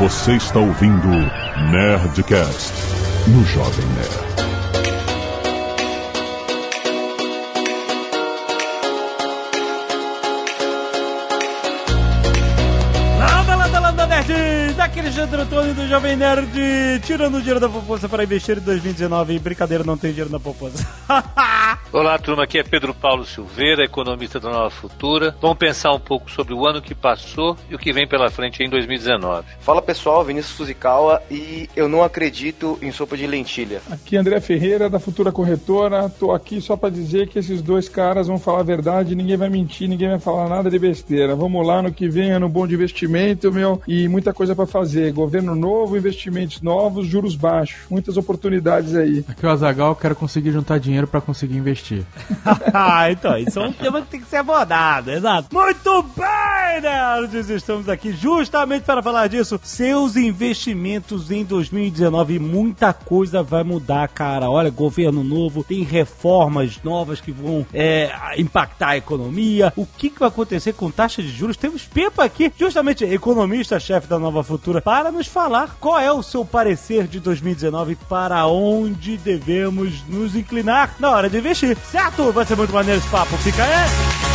Você está ouvindo Nerdcast no Jovem Nerd. Landa, landa, landa, nerds! Aqui é Alexandre Antônio do Jovem Nerd, tirando o dinheiro da poupança para investir em 2019. Brincadeira, não tem dinheiro na poupança. Olá, turma. Aqui é Pedro Paulo Silveira, economista da Nova Futura. Vamos pensar um pouco sobre o ano que passou e o que vem pela frente em 2019. Fala pessoal, Vinícius Fuzikawa e eu não acredito em sopa de lentilha. Aqui é André Ferreira, da Futura Corretora. Tô aqui só para dizer que esses dois caras vão falar a verdade, ninguém vai mentir, ninguém vai falar nada de besteira. Vamos lá no que vem, ano bom de investimento, meu, e muita coisa para fazer. Governo novo, investimentos novos, juros baixos. Muitas oportunidades aí. Aqui é o Azagal, quero conseguir juntar dinheiro para conseguir investir. ah, então, isso é um tema que tem que ser abordado, exato. Muito bem, nerds! Estamos aqui justamente para falar disso. Seus investimentos em 2019, muita coisa vai mudar, cara. Olha, governo novo, tem reformas novas que vão é, impactar a economia. O que, que vai acontecer com taxa de juros? Temos Pepa aqui, justamente economista-chefe da Nova Futura, para nos falar qual é o seu parecer de 2019 para onde devemos nos inclinar na hora de investir. Certo? Vai ser muito maneiro esse papo. Fica aí!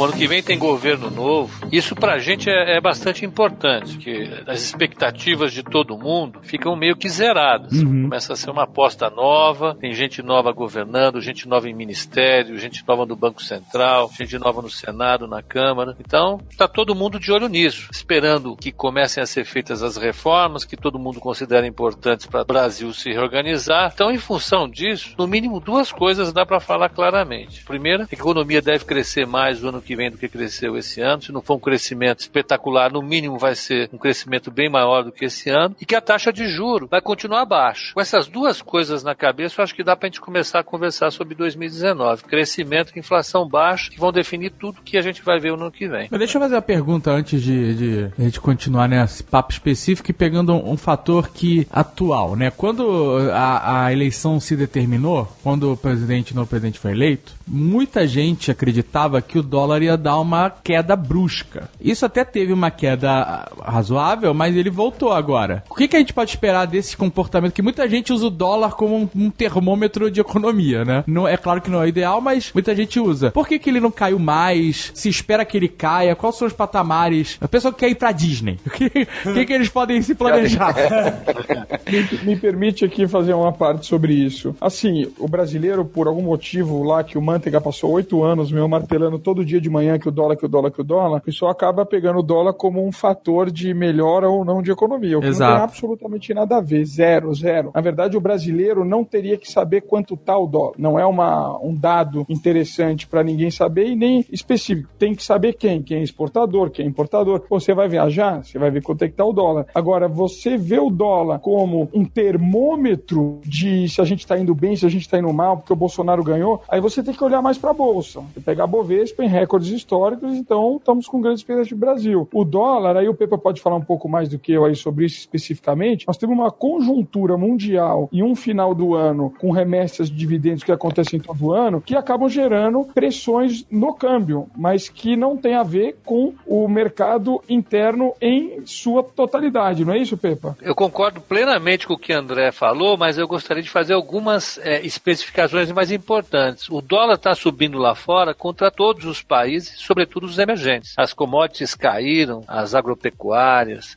Bom, ano que vem tem governo novo. Isso pra gente é, é bastante importante, porque as expectativas de todo mundo ficam meio que zeradas. Uhum. Começa a ser uma aposta nova, tem gente nova governando, gente nova em ministério, gente nova no Banco Central, gente nova no Senado, na Câmara. Então, tá todo mundo de olho nisso, esperando que comecem a ser feitas as reformas que todo mundo considera importantes para o Brasil se reorganizar. Então, em função disso, no mínimo duas coisas dá para falar claramente. Primeira, que a economia deve crescer mais o ano que vem do que cresceu esse ano. Se não for um crescimento espetacular, no mínimo vai ser um crescimento bem maior do que esse ano. E que a taxa de juro vai continuar baixa. Com essas duas coisas na cabeça, eu acho que dá para a gente começar a conversar sobre 2019. Crescimento e inflação baixa, que vão definir tudo que a gente vai ver no ano que vem. Mas deixa eu fazer uma pergunta antes de, de a gente continuar nesse papo específico e pegando um, um fator que atual, né? Quando a, a eleição se determinou, quando o presidente não presidente foi eleito, muita gente acreditava que o dólar ia dar uma queda brusca. Isso até teve uma queda razoável, mas ele voltou agora. O que, que a gente pode esperar desse comportamento? Que muita gente usa o dólar como um, um termômetro de economia, né? Não, é claro que não é o ideal, mas muita gente usa. Por que, que ele não caiu mais? Se espera que ele caia? Quais são os patamares? A pessoa que quer ir pra Disney. O que, que, que eles podem se planejar? me, me permite aqui fazer uma parte sobre isso. Assim, o brasileiro, por algum motivo lá que o Manteiga passou oito anos meu martelando todo dia de manhã que o dólar, que o dólar, que o dólar, o pessoal acaba pegando o dólar como um fator de melhora ou não de economia. O que Exato. não tem absolutamente nada a ver. Zero, zero. Na verdade, o brasileiro não teria que saber quanto tá o dólar. Não é uma, um dado interessante para ninguém saber e nem específico. Tem que saber quem. Quem é exportador, quem é importador. Você vai viajar, você vai ver quanto é que tá o dólar. Agora, você vê o dólar como um termômetro de se a gente tá indo bem, se a gente tá indo mal, porque o Bolsonaro ganhou, aí você tem que olhar mais para a bolsa. Você pegar a Bovespa em recordes históricos, então estamos com grandes expectativas de Brasil. O dólar, aí o Pepa pode falar um pouco mais do que eu aí sobre isso especificamente. Nós temos uma conjuntura mundial e um final do ano com remessas de dividendos que acontecem todo ano, que acabam gerando pressões no câmbio, mas que não tem a ver com o mercado interno em sua totalidade, não é isso, Pepa? Eu concordo plenamente com o que André falou, mas eu gostaria de fazer algumas é, especificações mais importantes. O dólar está subindo lá fora contra todos os países, sobretudo os emergentes. As commodities caíram, as agropecuárias,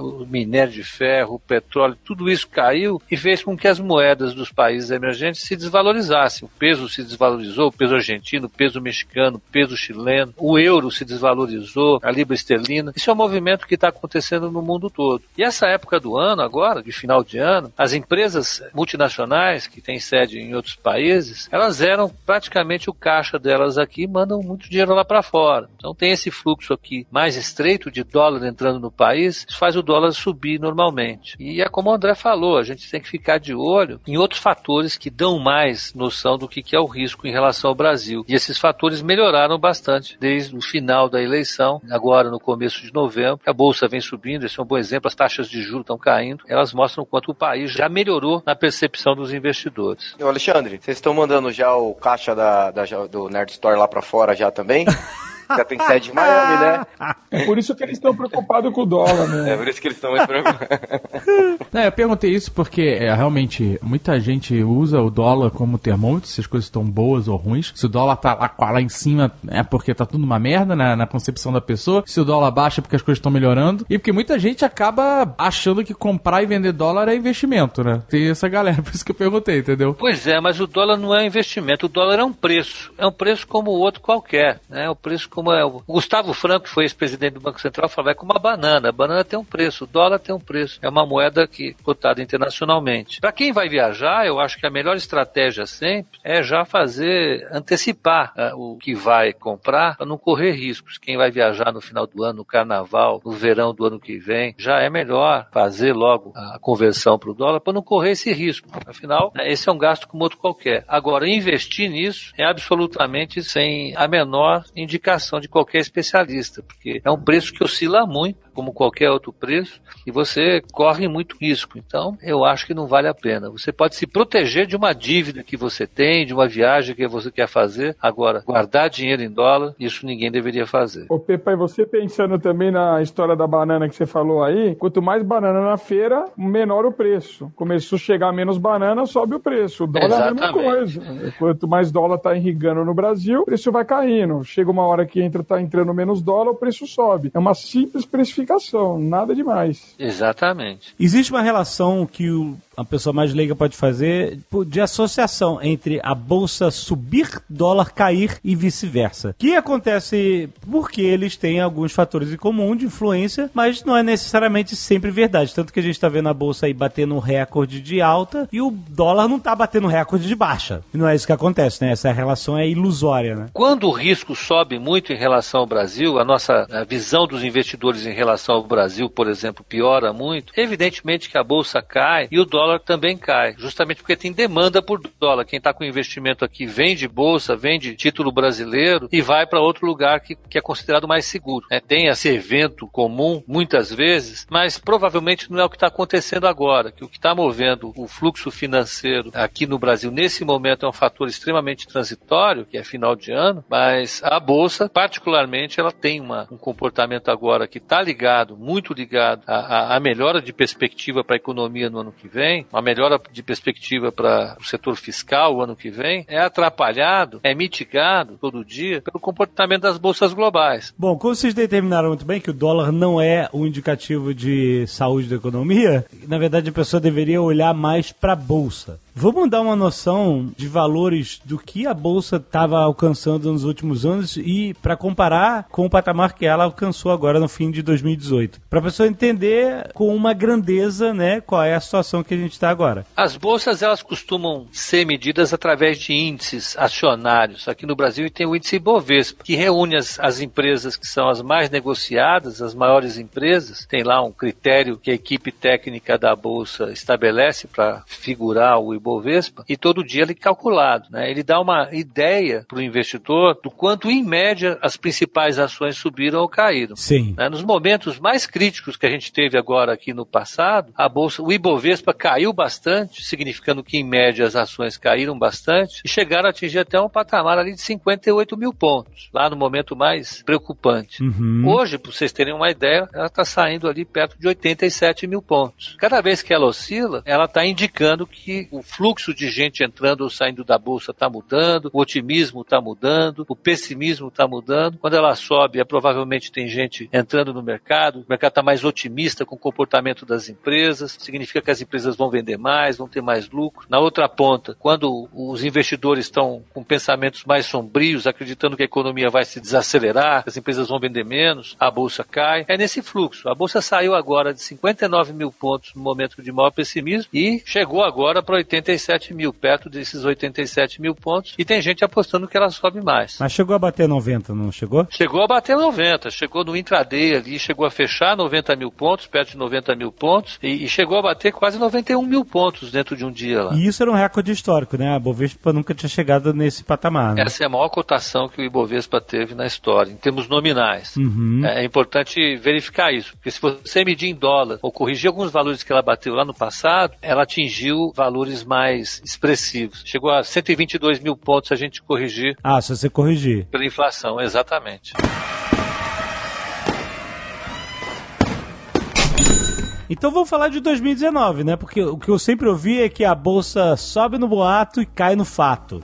o minério de ferro, o petróleo, tudo isso caiu e fez com que as moedas dos países emergentes se desvalorizassem. O peso se desvalorizou, o peso argentino, o peso mexicano, o peso chileno, o euro se desvalorizou, a libra esterlina. Isso é um movimento que está acontecendo no mundo todo. E essa época do ano, agora, de final de ano, as empresas multinacionais que têm sede em outros países, elas eram praticamente o caixa delas aqui, mandam muito dinheiro lá para fora. Então tem esse fluxo aqui mais estreito de dólar entrando no país, isso faz o dólar subir normalmente. E é como o André falou, a gente tem que ficar de olho em outros fatores que dão mais noção do que é o risco em relação ao Brasil. E esses fatores melhoraram bastante desde o final da eleição, agora no começo de novembro. A bolsa vem subindo, esse é um bom exemplo, as taxas de juros estão caindo. Elas mostram quanto o país já melhorou na percepção dos investidores. Alexandre, vocês estão mandando já o caixa da, da do Nerd Store lá para fora já também? Já tem sede em Miami, né? É por isso que eles estão preocupados com o dólar, né? É por isso que eles estão mais preocupados. É, eu perguntei isso porque é, realmente muita gente usa o dólar como termômetro, se as coisas estão boas ou ruins. Se o dólar tá lá, lá em cima é porque tá tudo uma merda na, na concepção da pessoa. Se o dólar baixa é porque as coisas estão melhorando. E porque muita gente acaba achando que comprar e vender dólar é investimento, né? Tem essa galera, por isso que eu perguntei, entendeu? Pois é, mas o dólar não é investimento, o dólar é um preço. É um preço como o outro qualquer, né? É um preço como é. O Gustavo Franco, que foi ex-presidente do Banco Central, falava, é como uma banana. A banana tem um preço, o dólar tem um preço. É uma moeda que cotada internacionalmente. Para quem vai viajar, eu acho que a melhor estratégia sempre é já fazer, antecipar uh, o que vai comprar para não correr riscos. Quem vai viajar no final do ano, no carnaval, no verão do ano que vem, já é melhor fazer logo a conversão para o dólar para não correr esse risco. Afinal, né, esse é um gasto como outro qualquer. Agora, investir nisso é absolutamente sem a menor indicação de qualquer qualquer especialista, porque é um preço que oscila muito, como qualquer outro preço, e você corre muito risco. Então, eu acho que não vale a pena. Você pode se proteger de uma dívida que você tem, de uma viagem que você quer fazer. Agora, guardar dinheiro em dólar, isso ninguém deveria fazer. Ô, Pepa, e você pensando também na história da banana que você falou aí, quanto mais banana na feira, menor o preço. Começou a chegar menos banana, sobe o preço. O dólar Exatamente. é a mesma coisa. Quanto mais dólar está irrigando no Brasil, o preço vai caindo. Chega uma hora que entra está entrando menos dólar, o preço sobe. É uma simples precificação, nada demais. Exatamente. Existe uma relação que o a pessoa mais leiga pode fazer de associação entre a bolsa subir, dólar cair e vice-versa. Que acontece porque eles têm alguns fatores em comum de influência, mas não é necessariamente sempre verdade. Tanto que a gente está vendo a bolsa aí batendo recorde de alta e o dólar não está batendo recorde de baixa. E não é isso que acontece, né? Essa relação é ilusória, né? Quando o risco sobe muito em relação ao Brasil, a nossa a visão dos investidores em relação ao Brasil, por exemplo, piora muito, evidentemente que a bolsa cai e o dólar dólar também cai, justamente porque tem demanda por dólar. Quem está com investimento aqui vende bolsa, vende título brasileiro e vai para outro lugar que, que é considerado mais seguro. É, tem esse evento comum, muitas vezes, mas provavelmente não é o que está acontecendo agora, que o que está movendo o fluxo financeiro aqui no Brasil nesse momento é um fator extremamente transitório, que é final de ano, mas a bolsa, particularmente, ela tem uma, um comportamento agora que está ligado, muito ligado à, à melhora de perspectiva para a economia no ano que vem, vem, uma melhora de perspectiva para o setor fiscal o ano que vem, é atrapalhado, é mitigado todo dia pelo comportamento das bolsas globais. Bom, como vocês determinaram muito bem que o dólar não é um indicativo de saúde da economia, na verdade a pessoa deveria olhar mais para a bolsa. Vamos dar uma noção de valores do que a bolsa estava alcançando nos últimos anos e para comparar com o patamar que ela alcançou agora no fim de 2018. Para a pessoa entender com uma grandeza, né, qual é a situação que a gente está agora. As bolsas elas costumam ser medidas através de índices acionários. Aqui no Brasil tem o índice Ibovespa, que reúne as, as empresas que são as mais negociadas, as maiores empresas. Tem lá um critério que a equipe técnica da bolsa estabelece para figurar o Ibovespa Ibovespa e todo dia ele é calculado. Né? Ele dá uma ideia para o investidor do quanto, em média, as principais ações subiram ou caíram. Sim. Né? Nos momentos mais críticos que a gente teve agora aqui no passado, a bolsa, o Ibovespa caiu bastante, significando que, em média, as ações caíram bastante e chegaram a atingir até um patamar ali de 58 mil pontos, lá no momento mais preocupante. Uhum. Hoje, para vocês terem uma ideia, ela está saindo ali perto de 87 mil pontos. Cada vez que ela oscila, ela está indicando que o fluxo de gente entrando ou saindo da bolsa está mudando, o otimismo está mudando, o pessimismo está mudando. Quando ela sobe, é, provavelmente tem gente entrando no mercado, o mercado está mais otimista com o comportamento das empresas, significa que as empresas vão vender mais, vão ter mais lucro. Na outra ponta, quando os investidores estão com pensamentos mais sombrios, acreditando que a economia vai se desacelerar, as empresas vão vender menos, a bolsa cai. É nesse fluxo. A bolsa saiu agora de 59 mil pontos no momento de maior pessimismo e chegou agora para 80 87 mil, perto desses 87 mil pontos, e tem gente apostando que ela sobe mais. Mas chegou a bater 90, não chegou? Chegou a bater 90, chegou no intraday ali, chegou a fechar 90 mil pontos, perto de 90 mil pontos, e, e chegou a bater quase 91 mil pontos dentro de um dia lá. E isso era um recorde histórico, né? A Bovespa nunca tinha chegado nesse patamar. Né? Essa é a maior cotação que o Ibovespa teve na história, em termos nominais. Uhum. É, é importante verificar isso, porque se você medir em dólar ou corrigir alguns valores que ela bateu lá no passado, ela atingiu valores mais expressivos. Chegou a 122 mil pontos se a gente corrigir Ah, se você corrigir. pela inflação, exatamente. Então vamos falar de 2019, né? Porque o que eu sempre ouvi é que a bolsa sobe no boato e cai no fato.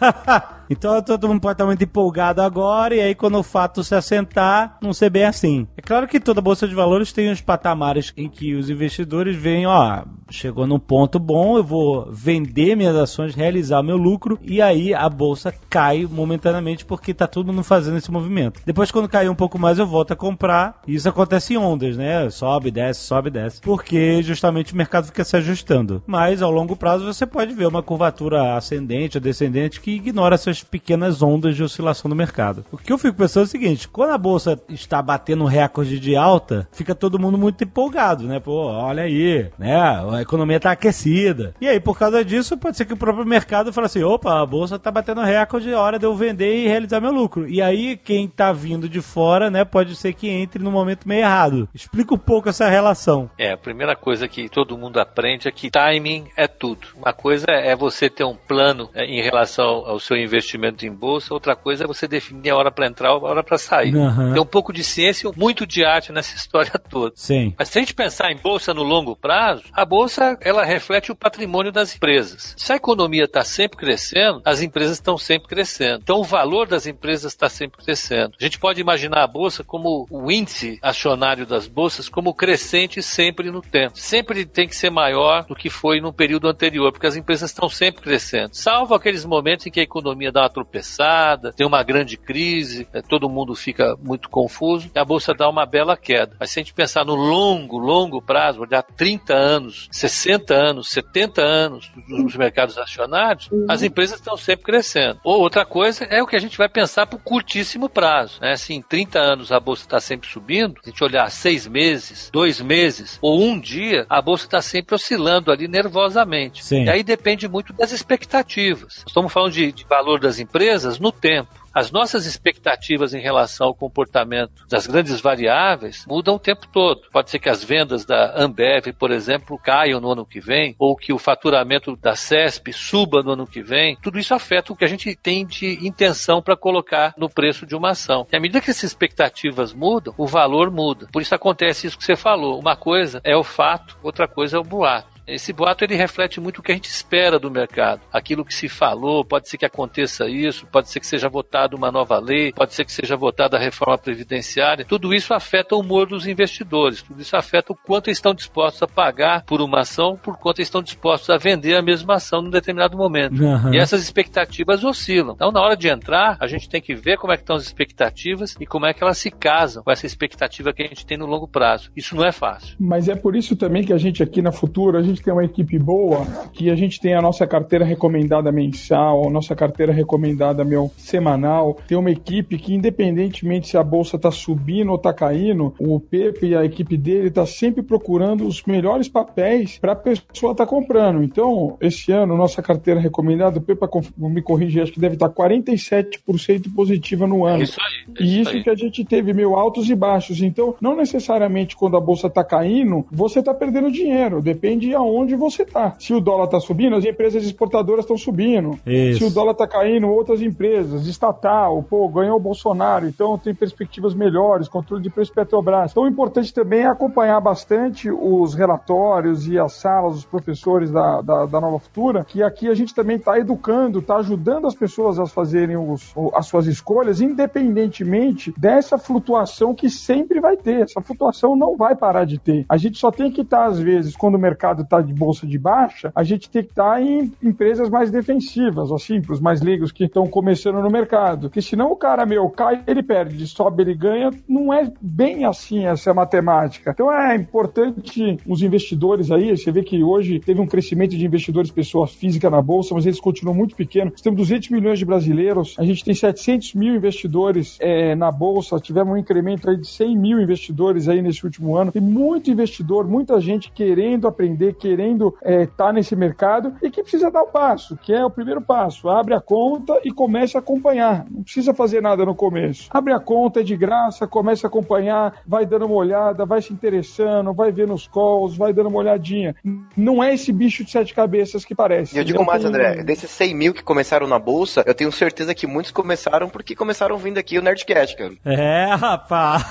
Então todo mundo pode estar muito empolgado agora, e aí quando o fato se assentar, não ser bem assim. É claro que toda bolsa de valores tem os patamares em que os investidores veem, ó, chegou num ponto bom, eu vou vender minhas ações, realizar meu lucro, e aí a bolsa cai momentaneamente porque tá todo mundo fazendo esse movimento. Depois, quando cair um pouco mais, eu volto a comprar, e isso acontece em ondas, né? Sobe, desce, sobe, desce. Porque justamente o mercado fica se ajustando. Mas ao longo prazo você pode ver uma curvatura ascendente ou descendente que ignora essas pequenas ondas de oscilação do mercado. O que eu fico pensando é o seguinte: quando a bolsa está batendo recorde de alta, fica todo mundo muito empolgado, né? Pô, olha aí, né? A economia está aquecida. E aí, por causa disso, pode ser que o próprio mercado fale assim: opa, a bolsa está batendo recorde, é hora de eu vender e realizar meu lucro. E aí, quem está vindo de fora, né, pode ser que entre no momento meio errado. Explica um pouco essa relação. É, a primeira coisa que todo mundo aprende é que timing é tudo. Uma coisa é você ter um plano é, em relação ao seu investimento em bolsa, outra coisa é você definir a hora para entrar, a hora para sair. Aham. Tem um pouco de ciência e muito de arte nessa história toda. Sim. Mas se a gente pensar em bolsa no longo prazo, a bolsa ela reflete o patrimônio das empresas. Se a economia está sempre crescendo, as empresas estão sempre crescendo. Então o valor das empresas está sempre crescendo. A gente pode imaginar a bolsa como o índice acionário das bolsas como crescente sempre no tempo. Sempre tem que ser maior do que foi no período anterior, porque as empresas estão sempre crescendo. Salvo aqueles momentos em que a economia dá uma tropeçada, tem uma grande crise, eh, todo mundo fica muito confuso e a bolsa dá uma bela queda. Mas se a gente pensar no longo, longo prazo, olhar 30 anos, 60 anos, 70 anos nos mercados acionários, as empresas estão sempre crescendo. Ou outra coisa é o que a gente vai pensar por curtíssimo prazo. Né? Em 30 anos a bolsa está sempre subindo, se a gente olhar seis meses, dois meses ou um dia, a bolsa está sempre oscilando ali nervosamente. Sim. E aí depende muito das expectativas. Estamos falando de, de valor das empresas no tempo. As nossas expectativas em relação ao comportamento das grandes variáveis mudam o tempo todo. Pode ser que as vendas da Ambev, por exemplo, caiam no ano que vem, ou que o faturamento da CESP suba no ano que vem. Tudo isso afeta o que a gente tem de intenção para colocar no preço de uma ação. E à medida que essas expectativas mudam, o valor muda. Por isso acontece isso que você falou. Uma coisa é o fato, outra coisa é o boato. Esse boato ele reflete muito o que a gente espera do mercado. Aquilo que se falou, pode ser que aconteça isso, pode ser que seja votada uma nova lei, pode ser que seja votada a reforma previdenciária. Tudo isso afeta o humor dos investidores, tudo isso afeta o quanto eles estão dispostos a pagar por uma ação, por quanto eles estão dispostos a vender a mesma ação num determinado momento. Aham. E essas expectativas oscilam. Então, na hora de entrar, a gente tem que ver como é que estão as expectativas e como é que elas se casam com essa expectativa que a gente tem no longo prazo. Isso não é fácil. Mas é por isso também que a gente aqui na Futura, a gente tem uma equipe boa, que a gente tem a nossa carteira recomendada mensal, a nossa carteira recomendada meu semanal. Tem uma equipe que, independentemente se a bolsa está subindo ou está caindo, o Pepe e a equipe dele está sempre procurando os melhores papéis para a pessoa estar comprando. Então, esse ano, nossa carteira recomendada, o Pepe me corrige, acho que deve estar 47% positiva no ano. É isso aí. é E isso aí. que a gente teve mil altos e baixos. Então, não necessariamente quando a bolsa está caindo, você está perdendo dinheiro. Depende aonde você está. Se o dólar está subindo, as empresas exportadoras estão subindo. Isso. Se o dólar está caindo, outras empresas, estatal, pô, ganhou o Bolsonaro, então tem perspectivas melhores, controle de preço Petrobras. Então, o importante também é acompanhar bastante os relatórios e as salas, os professores da, da, da Nova Futura, que aqui a gente também está educando, está ajudando as pessoas a fazerem os, as suas escolhas, independentemente dessa flutuação que sempre vai ter. Essa flutuação não vai parar de ter. A gente só tem que estar, às vezes, quando o mercado está está de bolsa de baixa, a gente tem que estar tá em empresas mais defensivas, assim, para os mais leigos que estão começando no mercado. Porque senão o cara, meu, cai, ele perde, sobe, ele ganha. Não é bem assim essa matemática. Então é importante os investidores aí, você vê que hoje teve um crescimento de investidores pessoa física na bolsa, mas eles continuam muito pequenos. Temos 200 milhões de brasileiros, a gente tem 700 mil investidores é, na bolsa, tivemos um incremento aí de 100 mil investidores aí nesse último ano. Tem muito investidor, muita gente querendo aprender, querendo estar é, tá nesse mercado e que precisa dar o passo, que é o primeiro passo. Abre a conta e comece a acompanhar. Não precisa fazer nada no começo. Abre a conta, é de graça, comece a acompanhar, vai dando uma olhada, vai se interessando, vai vendo os calls, vai dando uma olhadinha. Não é esse bicho de sete cabeças que parece. Eu digo mais, André, desses 100 mil que começaram na bolsa, eu tenho certeza que muitos começaram porque começaram vindo aqui o Nerdcast, cara. É, rapaz.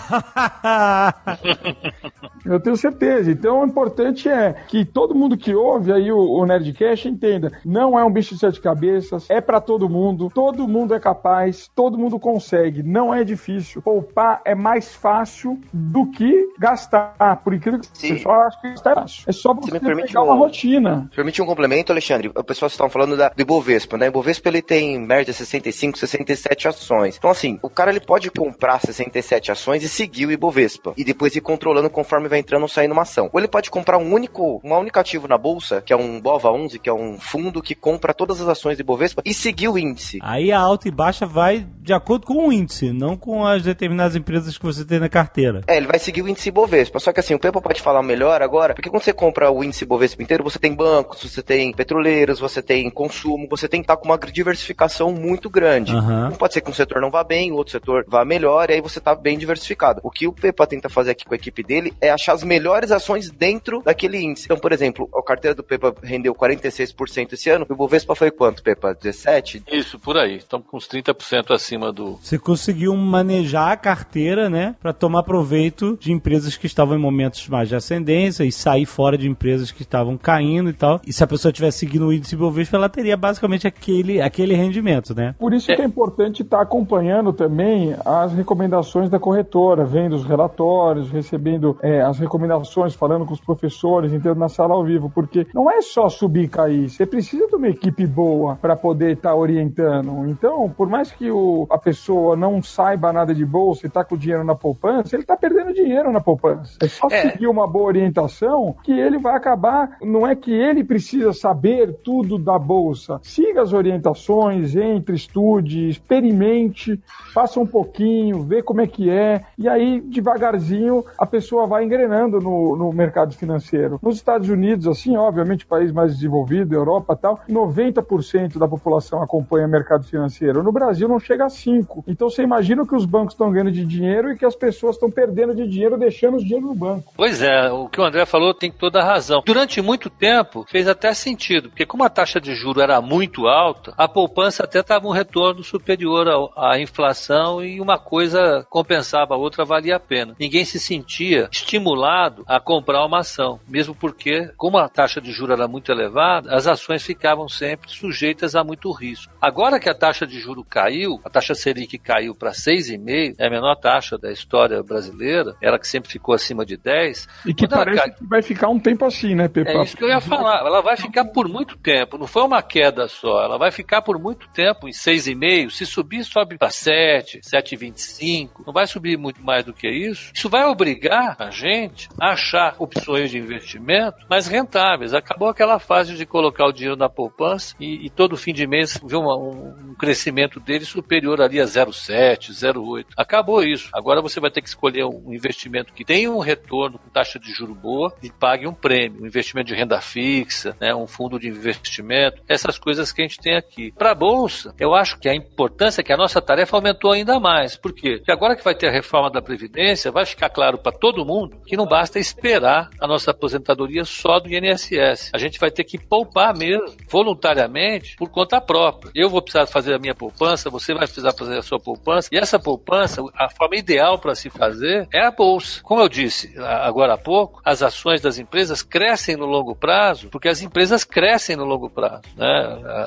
eu tenho certeza. Então, o importante é que todo mundo que ouve aí o, o Nerdcast entenda, não é um bicho de sete cabeças, é para todo mundo, todo mundo é capaz, todo mundo consegue, não é difícil. Poupar é mais fácil do que gastar, por incrível que o pessoal acha que gastar é fácil. É só você, você pegar um, uma rotina. Permite um complemento, Alexandre? O pessoal estão falando da, do Ibovespa, né? O Ibovespa ele tem em média 65, 67 ações. Então assim, o cara ele pode comprar 67 ações e seguir o Ibovespa e depois ir controlando conforme vai entrando ou saindo uma ação. Ou ele pode comprar um único, um único ativo na bolsa, que é um BOVA 11, que é um fundo que compra todas as ações do Ibovespa e seguir o índice. Aí a alta e baixa vai de acordo com o índice, não com as determinadas empresas que você tem na carteira. É, ele vai seguir o índice Ibovespa. Só que assim, o Pepa pode falar melhor agora, porque quando você compra o índice Ibovespa inteiro, você tem bancos, você tem petroleiros, você tem consumo, você tem que estar com uma diversificação muito grande. Uhum. Pode ser que um setor não vá bem, o outro setor vá melhor, e aí você está bem diversificado. O que o Pepa tenta fazer aqui com a equipe dele é achar as melhores ações dentro daquele índice. Então, por exemplo, a carteira do Pepa rendeu 46% esse ano, o Ibovespa foi quanto, Pepa? 17? Isso, por aí. Estamos com uns 30% acima do. Você conseguiu manejar a carteira, né? Para tomar proveito de empresas que estavam em momentos mais de ascendência e sair fora de empresas que estavam caindo e tal. E se a pessoa tivesse seguindo o índice Ibovespa, ela teria basicamente aquele, aquele rendimento, né? Por isso é. que é importante estar tá acompanhando também as recomendações da corretora, vendo os relatórios, recebendo é, as recomendações, falando com os professores, entrando na sala ao vivo, porque não é só subir e cair, você precisa de uma equipe boa para poder estar tá orientando. Então, por mais que o, a pessoa não saiba nada de bolsa e está com o dinheiro na poupança, ele está perdendo dinheiro na poupança. É só é. seguir uma boa orientação que ele vai acabar. Não é que ele precisa saber tudo da bolsa. Siga as orientações, entre, estude, experimente, faça um pouquinho, vê como é que é, e aí devagarzinho a pessoa vai engrenando no, no mercado financeiro. Nos Estados Unidos, assim, obviamente, país mais desenvolvido, Europa tal, 90% da população acompanha mercado financeiro. No Brasil não chega a 5%. Então você imagina que os bancos estão ganhando de dinheiro e que as pessoas estão perdendo de dinheiro, deixando os dinheiro no banco. Pois é, o que o André falou tem toda a razão. Durante muito tempo fez até sentido, porque como a taxa de juro era muito alta, a poupança até estava um retorno superior à inflação e uma coisa compensava a outra, valia a pena. Ninguém se sentia estimulado a comprar uma ação, mesmo porque, como a taxa de juro era muito elevada, as ações ficavam sempre sujeitas a muito risco. Agora que a taxa de juro caiu, a taxa Selic caiu para 6,5, é a menor taxa da história brasileira, ela que sempre ficou acima de 10. E que parece cai... que vai ficar um tempo assim, né, Pepa? É isso que eu ia falar. Ela vai ficar por muito tempo. Não foi uma queda só. Ela vai ficar por muito tempo em 6,5. Se subir, sobe para 7, 7,25. Não vai subir muito mais do que isso. Isso vai obrigar a gente a achar opções de investimento mais rentáveis. Acabou aquela fase de colocar o dinheiro na poupança e, e todo fim de mês ver uma, um, um crescimento dele superior ali a 0,7, 0,8. Acabou isso. Agora você vai ter que escolher um investimento que tenha um retorno com taxa de juro boa e pague um prêmio. Um investimento de renda fixa, né, um fundo de investimento, essas coisas que a gente tem aqui. Para a Bolsa, eu acho que a importância é que a nossa tarefa aumentou ainda mais. Por quê? Porque agora que vai ter a reforma da Previdência, vai ficar claro para todo mundo que não basta esperar a nossa aposentadoria só do INSS. A gente vai ter que poupar mesmo, voluntariamente, por conta própria. Eu vou precisar fazer a minha poupança, você vai precisar fazer a sua poupança, e essa poupança, a forma ideal para se fazer é a Bolsa. Como eu disse agora há pouco, as ações das empresas crescem no longo prazo, porque as empresas crescem no longo prazo. Né?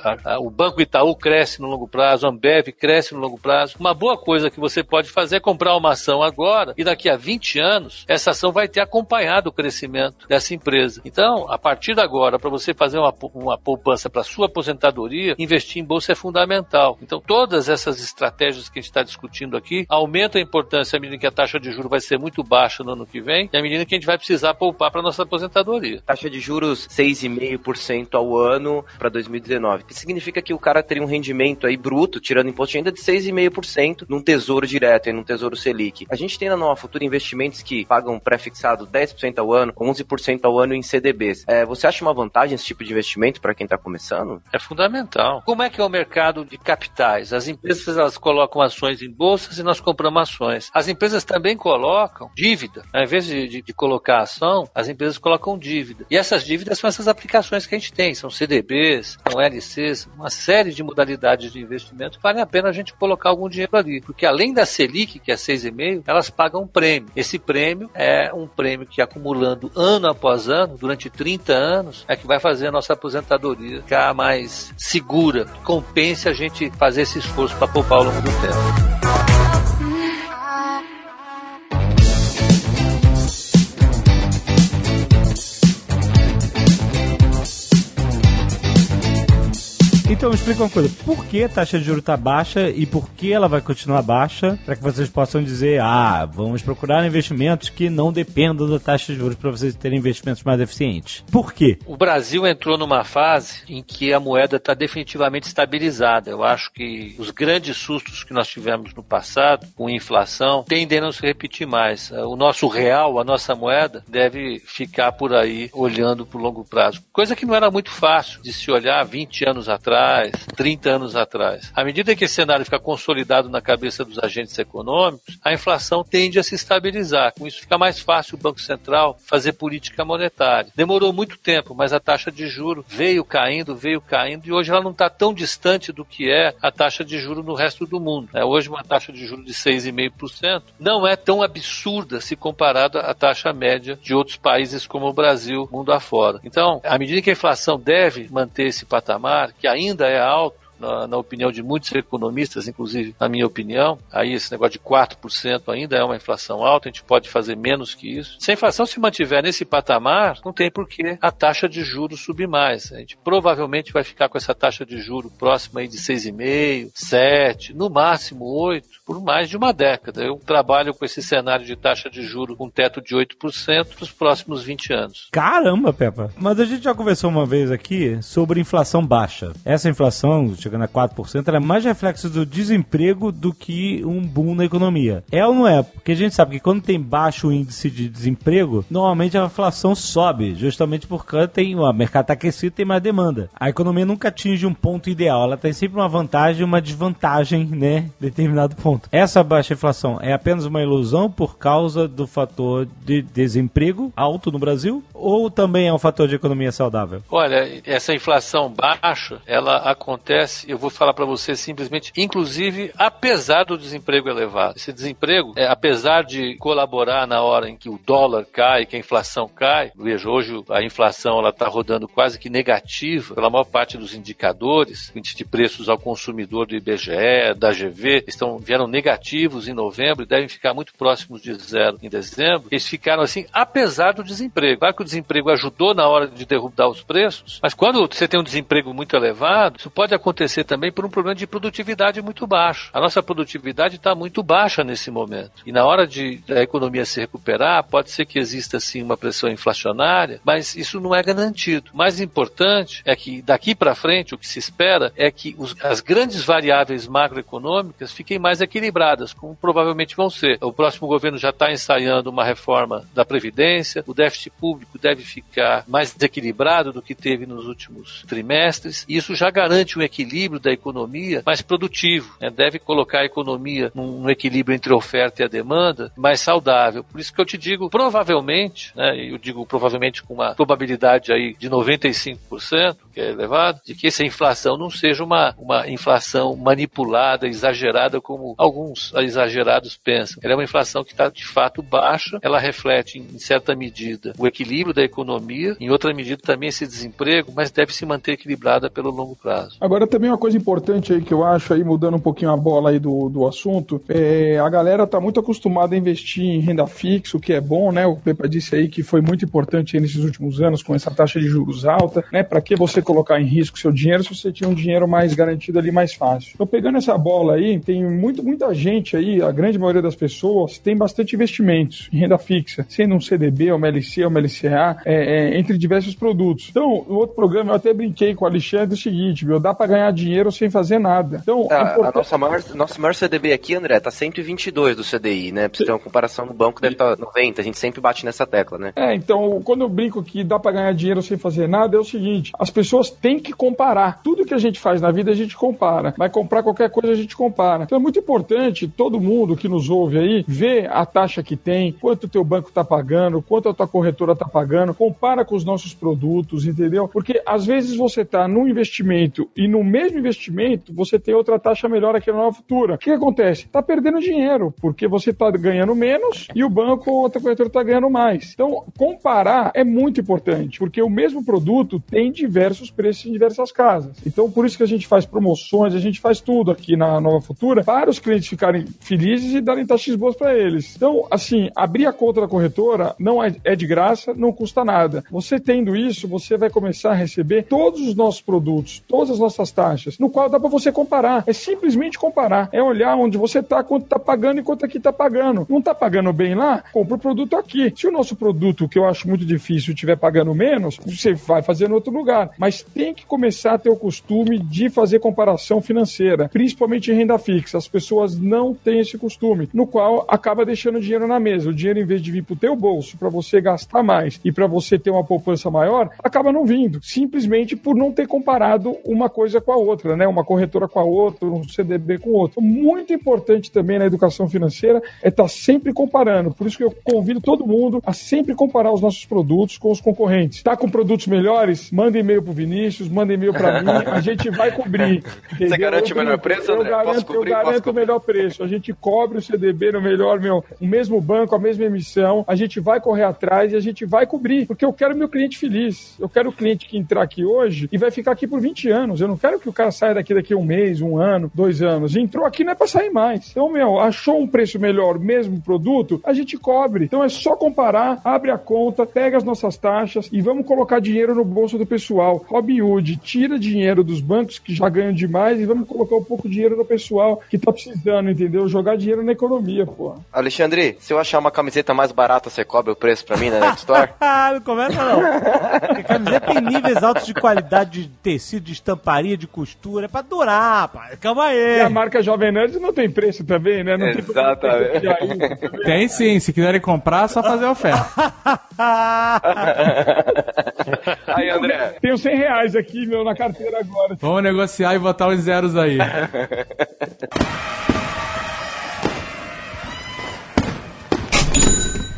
A, a, o Banco Itaú cresce no longo prazo, a Ambev cresce no longo prazo. Uma boa coisa que você pode fazer é comprar uma ação agora e daqui a 20 anos essa ação vai ter acompanhado o crescimento dessa empresa. Então, a partir de agora, para você fazer uma, uma poupança para sua aposentadoria, investir em bolsa é fundamental. Então, todas essas estratégias que a gente está discutindo aqui aumentam a importância à medida que a taxa de juros vai ser muito baixa no ano que vem e à medida que a gente vai precisar poupar para nossa aposentadoria. Taxa de juros 6,5% ao ano para 2019, que significa que o cara teria um rendimento aí bruto, tirando imposto de renda, de 6,5% num tesouro direto, num tesouro Selic. A gente tem na Nova Futura investimentos que pagam pré-fixado 10% ao ano, 11% ao ano em CDBs. É, você acha uma vantagem esse tipo de investimento para quem está começando? É fundamental. Como é que é o mercado de capitais? As empresas elas colocam ações em bolsas e nós compramos ações. As empresas também colocam dívida. Ao invés de, de, de colocar ação, as empresas colocam dívida. E essas dívidas são essas aplicações que a gente tem. São CDBs, são LCs, uma série de modalidades de investimento. Vale a pena a gente colocar algum dinheiro ali. Porque além da Selic, que é 6,5%, elas pagam um prêmio. Esse prêmio é um prêmio que acumulando ano após ano, durante 30 anos, é que vai fazer a nossa aposentadoria ficar mais segura. Compense a gente fazer esse esforço para poupar ao longo do tempo. Então me explica uma coisa, por que a taxa de juros está baixa e por que ela vai continuar baixa, para que vocês possam dizer, ah, vamos procurar investimentos que não dependam da taxa de juros para vocês terem investimentos mais eficientes. Por quê? O Brasil entrou numa fase em que a moeda está definitivamente estabilizada. Eu acho que os grandes sustos que nós tivemos no passado, com inflação, tendem a não se repetir mais. O nosso real, a nossa moeda, deve ficar por aí olhando para o longo prazo. Coisa que não era muito fácil de se olhar 20 anos atrás atrás, 30 anos atrás. À medida que esse cenário fica consolidado na cabeça dos agentes econômicos, a inflação tende a se estabilizar. Com isso fica mais fácil o Banco Central fazer política monetária. Demorou muito tempo, mas a taxa de juro veio caindo, veio caindo e hoje ela não está tão distante do que é a taxa de juro no resto do mundo. É, hoje uma taxa de juro de 6,5% não é tão absurda se comparada à taxa média de outros países como o Brasil, mundo afora. Então, à medida que a inflação deve manter esse patamar, que ainda é alto, na, na, opinião de muitos economistas, inclusive na minha opinião, aí esse negócio de 4% ainda é uma inflação alta, a gente pode fazer menos que isso. Se a inflação se mantiver nesse patamar, não tem por que a taxa de juros subir mais. A gente provavelmente vai ficar com essa taxa de juros próxima aí de 6,5%, 7%, no máximo 8%, por mais de uma década. Eu trabalho com esse cenário de taxa de juros com teto de 8% para os próximos 20 anos. Caramba, Peppa! Mas a gente já conversou uma vez aqui sobre inflação baixa. Essa inflação chegando a 4%, ela é mais reflexo do desemprego do que um boom na economia. É ou não é? Porque a gente sabe que quando tem baixo índice de desemprego, normalmente a inflação sobe, justamente porque tem, o mercado está aquecido tem mais demanda. A economia nunca atinge um ponto ideal, ela tem sempre uma vantagem e uma desvantagem, né? Determinado ponto. Essa baixa inflação é apenas uma ilusão por causa do fator de desemprego alto no Brasil? Ou também é um fator de economia saudável? Olha, essa inflação baixa, ela acontece eu vou falar para você simplesmente, inclusive, apesar do desemprego elevado. Esse desemprego, é, apesar de colaborar na hora em que o dólar cai, que a inflação cai, veja, hoje a inflação ela está rodando quase que negativa pela maior parte dos indicadores, índice de preços ao consumidor do IBGE, da GV, estão, vieram negativos em novembro e devem ficar muito próximos de zero em dezembro. Eles ficaram assim, apesar do desemprego. Claro que o desemprego ajudou na hora de derrubar os preços, mas quando você tem um desemprego muito elevado, isso pode acontecer acontecer também por um problema de produtividade muito baixo. A nossa produtividade está muito baixa nesse momento. E na hora de a economia se recuperar, pode ser que exista sim uma pressão inflacionária, mas isso não é garantido. O mais importante é que daqui para frente o que se espera é que os, as grandes variáveis macroeconômicas fiquem mais equilibradas, como provavelmente vão ser. O próximo governo já está ensaiando uma reforma da Previdência, o déficit público deve ficar mais desequilibrado do que teve nos últimos trimestres, e isso já garante um equilíbrio equilíbrio da economia mais produtivo. Né? Deve colocar a economia num, equilíbrio entre a oferta e a demanda mais saudável. Por isso que eu te digo, provavelmente, né, eu digo provavelmente com uma probabilidade aí de 95%, que é elevado, de que essa inflação não seja uma, uma inflação manipulada, exagerada, como alguns exagerados pensam. Ela é uma inflação que está de fato baixa, ela reflete em certa medida o equilíbrio da economia, em outra medida também esse desemprego, mas deve se manter equilibrada pelo longo prazo. Agora também uma coisa importante aí que eu acho aí, mudando um pouquinho a bola aí do, do assunto, é, a galera está muito acostumada a investir em renda fixa, o que é bom, né? O Pepa disse aí que foi muito importante nesses últimos anos com essa taxa de juros alta, né? Para que você colocar em risco seu dinheiro se você tinha um dinheiro mais garantido ali mais fácil? Então, pegando essa bola aí, tem muito, muita gente aí, a grande maioria das pessoas, tem bastante investimentos em renda fixa, sendo um CDB, uma LC, uma LCA, é, é, entre diversos produtos. Então, no outro programa eu até brinquei com o Alexandre o seguinte, viu? Dá para ganhar dinheiro sem fazer nada. Então, a, é importante... a nossa maior, nosso maior CDB aqui, André, tá 122 do CDI, né? Pra você ter uma comparação no banco, deve estar tá 90. A gente sempre bate nessa tecla, né? É, então, quando eu brinco que dá para ganhar dinheiro sem fazer nada, é o seguinte: as pessoas têm que comparar. Tudo que a gente faz na vida, a gente compara. Vai comprar qualquer coisa, a gente compara. Então é muito importante todo mundo que nos ouve aí ver a taxa que tem, quanto o teu banco está pagando, quanto a tua corretora está pagando, compara com os nossos produtos, entendeu? Porque às vezes você está num investimento e no mesmo investimento você tem outra taxa melhor aqui na nova futura. O que acontece? Está perdendo dinheiro, porque você está ganhando menos e o banco ou outra corretora está ganhando mais. Então, comparar é muito importante, porque o mesmo produto tem diversos preços em diversas casas. Então, por isso que a gente faz promoções, a gente faz tudo aqui na Nova Futura para os clientes ficarem felizes e darem taxas boas para eles. Então, assim, abrir a conta da corretora não é, é de graça, não custa nada. Você tendo isso, você vai começar a receber todos os nossos produtos, todas as nossas taxas, no qual dá para você comparar. É simplesmente comparar. É olhar onde você está, quanto está pagando e quanto aqui está pagando. Não está pagando bem lá? Compra o produto aqui. Se o nosso produto, que eu acho muito difícil, estiver pagando menos, você vai fazer em outro lugar. Mas tem que começar a ter o costume de fazer comparação financeira, principalmente em renda fixa. As pessoas não têm esse costume, no qual acaba deixando dinheiro na mesa. O dinheiro, em vez de vir para o teu bolso, para você gastar mais e para você ter uma poupança maior, acaba não vindo, simplesmente por não ter comparado uma coisa com a outra, né? Uma corretora com a outra, um CDB com o outro. Muito importante também na educação financeira é estar tá sempre comparando. Por isso que eu convido todo mundo a sempre comparar os nossos produtos com os concorrentes. Tá com produtos melhores? Manda e-mail pro Vinícius, manda e-mail para mim, a gente vai cobrir. Entendeu? Você garante o melhor preço, eu Garanto, posso cobrir, eu garanto o melhor preço. A gente cobre o CDB no melhor, meu, o mesmo banco, a mesma emissão. A gente vai correr atrás e a gente vai cobrir, porque eu quero meu cliente feliz. Eu quero o cliente que entrar aqui hoje e vai ficar aqui por 20 anos. Eu não quero que o cara saia daqui daqui um mês, um ano, dois anos. Entrou aqui não é para sair mais. Então, meu, achou um preço melhor, mesmo produto, a gente cobre. Então é só comparar, abre a conta, pega as nossas taxas e vamos colocar dinheiro no bolso do pessoal. Robinhood, tira dinheiro dos bancos que já ganham demais e vamos colocar um pouco de dinheiro no pessoal que tá precisando, entendeu? Jogar dinheiro na economia, pô. Alexandre, se eu achar uma camiseta mais barata, você cobra o preço pra mim na Net Store? não começa não. Porque camiseta tem níveis altos de qualidade de tecido, de estamparia, de costura. É pra durar, pai. Calma aí. E a marca Jovem Nerd não tem preço também, né? Não Exatamente. Tem, tem sim. Se quiserem comprar, é só fazer oferta. Aí, André. Tenho 100 reais aqui, meu, na carteira agora. Vamos negociar e botar os zeros aí.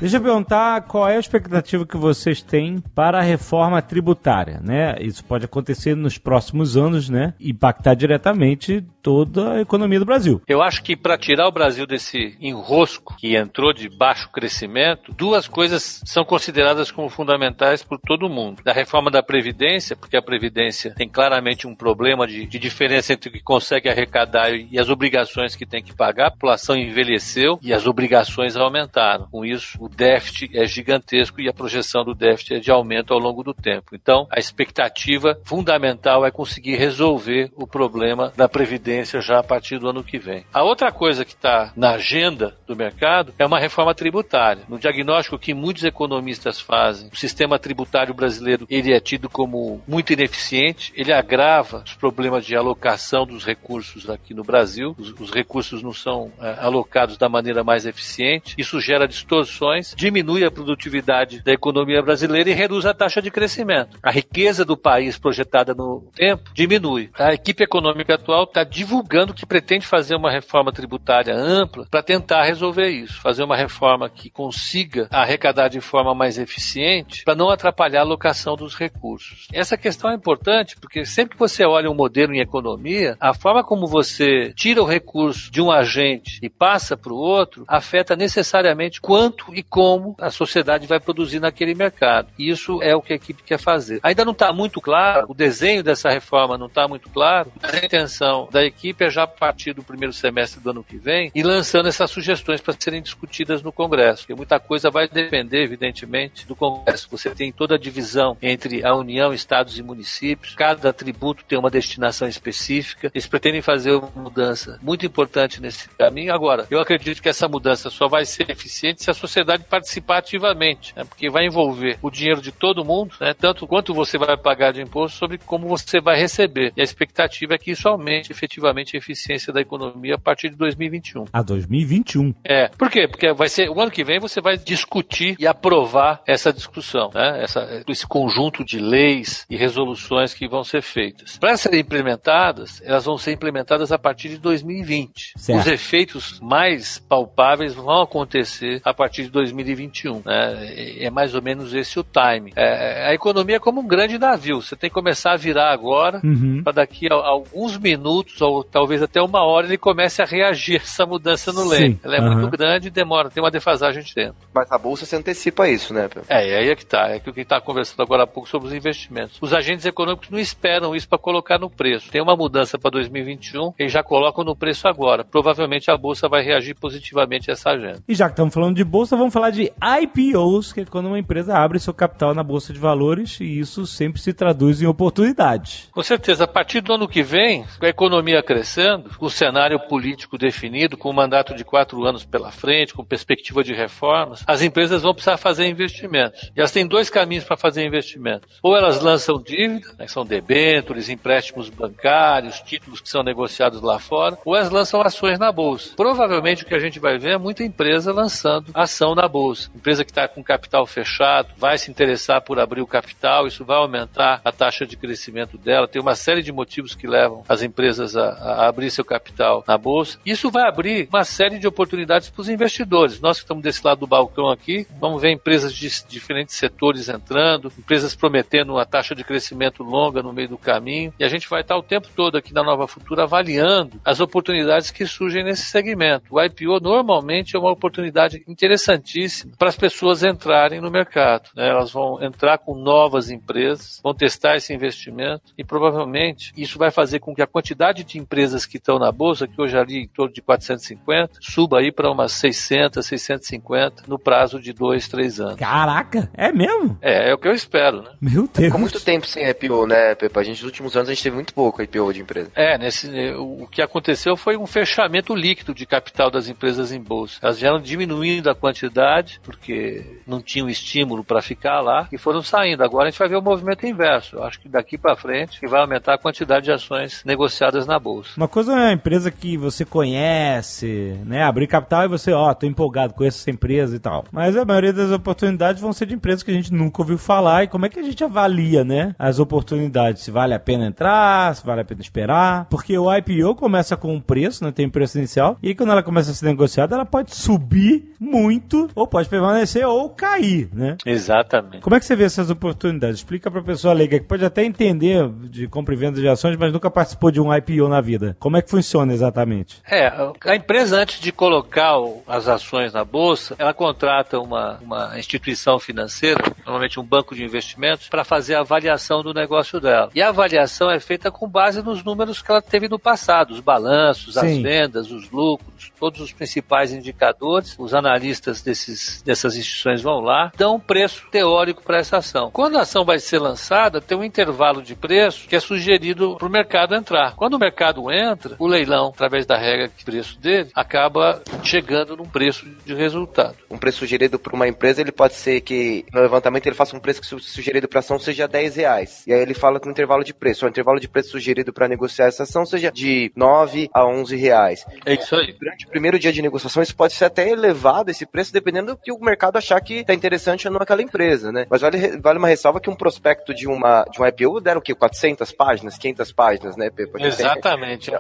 Deixa eu perguntar qual é a expectativa que vocês têm para a reforma tributária, né? Isso pode acontecer nos próximos anos, né? Impactar diretamente toda a economia do Brasil. Eu acho que para tirar o Brasil desse enrosco que entrou de baixo crescimento, duas coisas são consideradas como fundamentais por todo mundo. Da reforma da Previdência, porque a Previdência tem claramente um problema de, de diferença entre o que consegue arrecadar e as obrigações que tem que pagar. A população envelheceu e as obrigações aumentaram. Com isso, o déficit é gigantesco e a projeção do déficit é de aumento ao longo do tempo. Então, a expectativa fundamental é conseguir resolver o problema da Previdência já a partir do ano que vem. A outra coisa que está na agenda do mercado é uma reforma tributária. No diagnóstico que muitos economistas fazem, o sistema tributário brasileiro ele é tido como muito ineficiente, ele agrava os problemas de alocação dos recursos aqui no Brasil, os, os recursos não são é, alocados da maneira mais eficiente, isso gera distorções diminui a produtividade da economia brasileira e reduz a taxa de crescimento. A riqueza do país projetada no tempo diminui. A equipe econômica atual está divulgando que pretende fazer uma reforma tributária ampla para tentar resolver isso, fazer uma reforma que consiga arrecadar de forma mais eficiente para não atrapalhar a alocação dos recursos. Essa questão é importante porque sempre que você olha um modelo em economia, a forma como você tira o recurso de um agente e passa para o outro afeta necessariamente quanto e como a sociedade vai produzir naquele mercado. E isso é o que a equipe quer fazer. Ainda não está muito claro, o desenho dessa reforma não está muito claro, mas a intenção da equipe é já partir do primeiro semestre do ano que vem e lançando essas sugestões para serem discutidas no Congresso. Porque muita coisa vai depender, evidentemente, do Congresso. Você tem toda a divisão entre a União, estados e municípios. Cada tributo tem uma destinação específica. Eles pretendem fazer uma mudança muito importante nesse caminho. Agora, eu acredito que essa mudança só vai ser eficiente se a sociedade participar ativamente, né? porque vai envolver o dinheiro de todo mundo, né? tanto quanto você vai pagar de imposto, sobre como você vai receber. E a expectativa é que isso aumente efetivamente a eficiência da economia a partir de 2021. A 2021. É. Por quê? Porque vai ser o ano que vem você vai discutir e aprovar essa discussão, né? Essa, esse conjunto de leis e resoluções que vão ser feitas. Para serem implementadas, elas vão ser implementadas a partir de 2020. Certo. Os efeitos mais palpáveis vão acontecer a partir de 2021. Né? É, é mais ou menos esse o time. É, a economia é como um grande navio. Você tem que começar a virar agora, uhum. para daqui a, a, alguns minutos ou talvez até uma hora ele comece a reagir a essa mudança no leme. Ela é uhum. muito grande e demora, tem uma defasagem de tempo. Mas a bolsa se antecipa isso, né? É, aí é que tá. É que o que está conversando agora há pouco sobre os investimentos. Os agentes econômicos não esperam isso para colocar no preço. Tem uma mudança para 2021, eles já colocam no preço agora. Provavelmente a bolsa vai reagir positivamente a essa agenda. E já que estamos falando de bolsa, vamos falar de IPOs, que é quando uma empresa abre seu capital na bolsa de valores e isso sempre se traduz em oportunidade. Com certeza, a partir do ano que vem, com a economia crescendo, com o cenário político definido, com um mandato de quatro anos pela frente, com perspectiva de reformas, as empresas vão precisar fazer investimentos. E elas têm dois caminhos para fazer investimentos. Ou elas lançam dívida, né, que são debêntures, empréstimos bancários, títulos que são negociados lá fora, ou elas lançam ações na bolsa. Provavelmente o que a gente vai ver é muita empresa lançando ação na bolsa. Empresa que está com capital fechado, vai se interessar por abrir o capital, isso vai aumentar a taxa de crescimento dela. Tem uma série de motivos que levam as empresas a, a abrir seu capital na bolsa. Isso vai abrir uma série de oportunidades para os investidores. Nós que estamos desse lado do balcão aqui, vamos ver empresas de diferentes setores entrando, empresas prometendo uma taxa de crescimento longa no meio do caminho. E a gente vai estar o tempo todo aqui na Nova Futura avaliando as oportunidades que surgem nesse segmento. O IPO normalmente é uma oportunidade interessantíssima para as pessoas entrarem no mercado. Né? Elas vão entrar com novas empresas, vão testar esse investimento e provavelmente isso vai fazer com que a quantidade de empresas que estão na bolsa, que hoje ali em torno de 450, suba aí para umas 600, 650 no prazo de dois, três anos. Caraca, é mesmo? É, é o que eu espero, né? Meu Deus. Com muito tempo sem IPO, né, Pepa? A gente, nos últimos anos, a gente teve muito pouco IPO de empresa. É, nesse, o que aconteceu foi um fechamento líquido de capital das empresas em bolsa. Elas vieram diminuindo a quantidade, porque não tinham estímulo para ficar lá, e foram saindo. Agora a gente vai ver o movimento inverso. Eu acho que daqui para frente vai aumentar a quantidade de ações negociadas na bolsa. Uma coisa é uma empresa que você conhece, né? Abrir capital e você, ó, oh, tô empolgado com essa empresa e tal. Mas a maioria das oportunidades vão ser de empresas que a gente nunca ouviu falar. E como é que a gente avalia, né? As oportunidades? Se vale a pena entrar, se vale a pena esperar. Porque o IPO começa com um preço, né? Tem um preço inicial. E quando ela começa a ser negociada, ela pode subir muito, ou pode permanecer, ou cair, né? Exatamente. Como é que você vê essas oportunidades? Explica pra pessoa leiga que pode até entender de compra e venda de ações, mas nunca participou de um IPO na vida. Como é que funciona exatamente? É, a empresa antes de colocar as ações na bolsa, ela contrata uma, uma instituição financeira, normalmente um banco de investimentos, para fazer a avaliação do negócio dela. E a avaliação é feita com base nos números que ela teve no passado, os balanços, Sim. as vendas, os lucros, todos os principais indicadores. Os analistas desses, dessas instituições vão lá, dão um preço teórico para essa ação. Quando a ação vai ser lançada, tem um intervalo de preço que é sugerido para o mercado entrar. Quando o mercado entra, o leilão, através da regra de preço dele, acaba chegando num preço de resultado. Um preço sugerido para uma empresa, ele pode ser que no levantamento ele faça um preço que sugerido para ação seja 10 reais. E aí ele fala que o intervalo de preço, o intervalo de preço sugerido para negociar essa ação seja de 9 a 11 reais. É isso aí. Durante o primeiro dia de negociação, isso pode ser até elevado, esse preço, dependendo do que o mercado achar que está interessante ou não aquela empresa, né? Mas vale, vale uma ressalva que um prospecto de uma, de um IPO deram o quê? 400 páginas, 500 páginas, né, Pepa? Exatamente.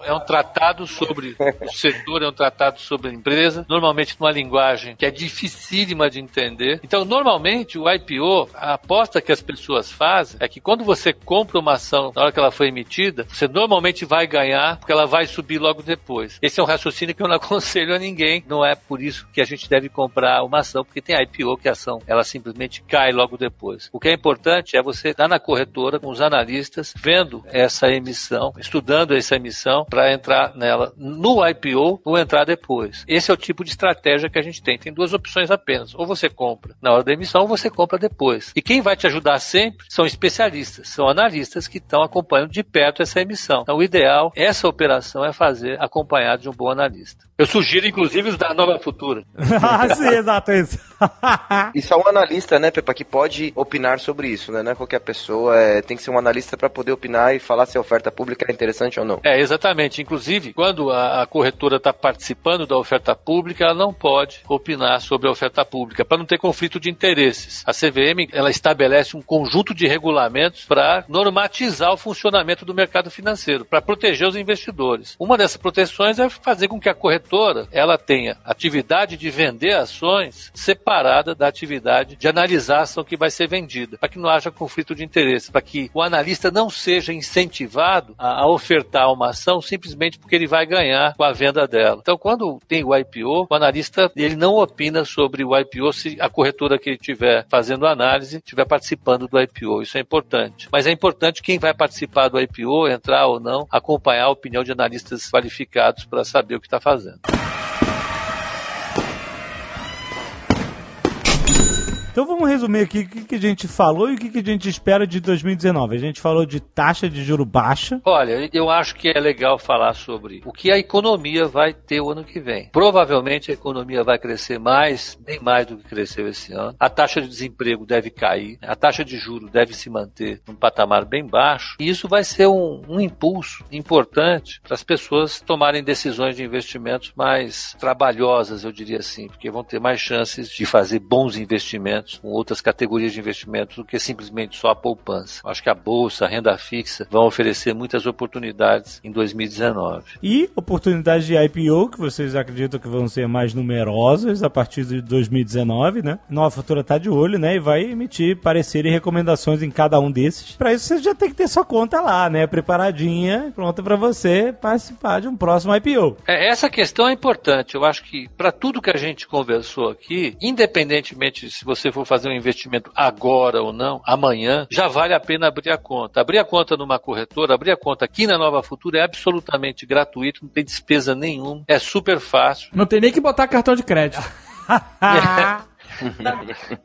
É um tratado sobre o setor, é um tratado sobre a empresa, normalmente numa linguagem que é dificílima de entender. Então, normalmente, o IPO, a aposta que as pessoas fazem é que quando você compra uma ação na hora que ela foi emitida, você normalmente vai ganhar, porque ela vai subir logo depois. Esse é um raciocínio que eu não aconselho a ninguém. Não é por isso que a gente deve comprar uma ação, porque tem IPO que a ação ela simplesmente cai logo depois. O que é importante é você estar na corretora com os analistas, vendo essa emissão, estudando essa emissão para entrar nela no IPO ou entrar depois. Esse é o tipo de estratégia que a gente tem. Tem duas opções apenas. Ou você compra na hora da emissão ou você compra depois. E quem vai te ajudar sempre são especialistas, são analistas que estão acompanhando de perto essa emissão. Então, o ideal, essa operação é fazer acompanhado de um bom analista. Eu sugiro, inclusive, os da Nova Futura. ah, sim, exato, é isso. isso é um analista, né, Pepa, que pode opinar sobre isso, né? Não é qualquer pessoa, é, tem que ser um analista para poder opinar e falar se a oferta pública é interessante ou não. É, exatamente. Inclusive, quando a, a corretora está participando da oferta pública, ela não pode opinar sobre a oferta pública, para não ter conflito de interesses. A CVM, ela estabelece um conjunto de regulamentos para normatizar o funcionamento do mercado financeiro, para proteger os investidores. Uma dessas proteções é fazer com que a corretora ela tenha atividade de vender ações separada da atividade de analisar a ação que vai ser vendida, para que não haja conflito de interesse, para que o analista não seja incentivado a, a, ofertar ação simplesmente porque ele vai ganhar com a venda dela. Então, quando tem o IPO, o analista ele não opina sobre o IPO se a corretora que ele estiver fazendo análise estiver participando do IPO. Isso é importante. Mas é importante quem vai participar do IPO, entrar ou não, acompanhar a opinião de analistas qualificados para saber o que está fazendo. Então vamos resumir aqui o que, que a gente falou e o que, que a gente espera de 2019. A gente falou de taxa de juro baixa. Olha, eu acho que é legal falar sobre o que a economia vai ter o ano que vem. Provavelmente a economia vai crescer mais, bem mais do que cresceu esse ano. A taxa de desemprego deve cair, a taxa de juro deve se manter num patamar bem baixo. E isso vai ser um, um impulso importante para as pessoas tomarem decisões de investimentos mais trabalhosas, eu diria assim, porque vão ter mais chances de fazer bons investimentos investimentos, com outras categorias de investimentos do que simplesmente só a poupança. Acho que a bolsa, a renda fixa vão oferecer muitas oportunidades em 2019. E oportunidades de IPO que vocês acreditam que vão ser mais numerosas a partir de 2019, né? Nova Futura tá de olho, né? E vai emitir parecer e recomendações em cada um desses. Para isso você já tem que ter sua conta lá, né? Preparadinha, pronta para você participar de um próximo IPO. É, essa questão é importante. Eu acho que para tudo que a gente conversou aqui, independentemente se você for for fazer um investimento agora ou não, amanhã, já vale a pena abrir a conta. Abrir a conta numa corretora, abrir a conta aqui na Nova Futura é absolutamente gratuito, não tem despesa nenhuma, é super fácil. Não tem nem que botar cartão de crédito.